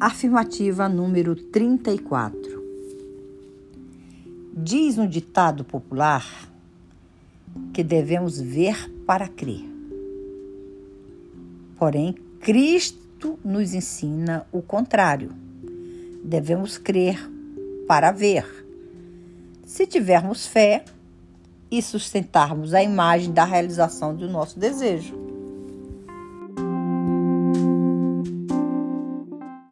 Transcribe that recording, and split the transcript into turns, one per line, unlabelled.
Afirmativa número 34. Diz um ditado popular que devemos ver para crer. Porém, Cristo nos ensina o contrário. Devemos crer para ver. Se tivermos fé e sustentarmos a imagem da realização do nosso desejo.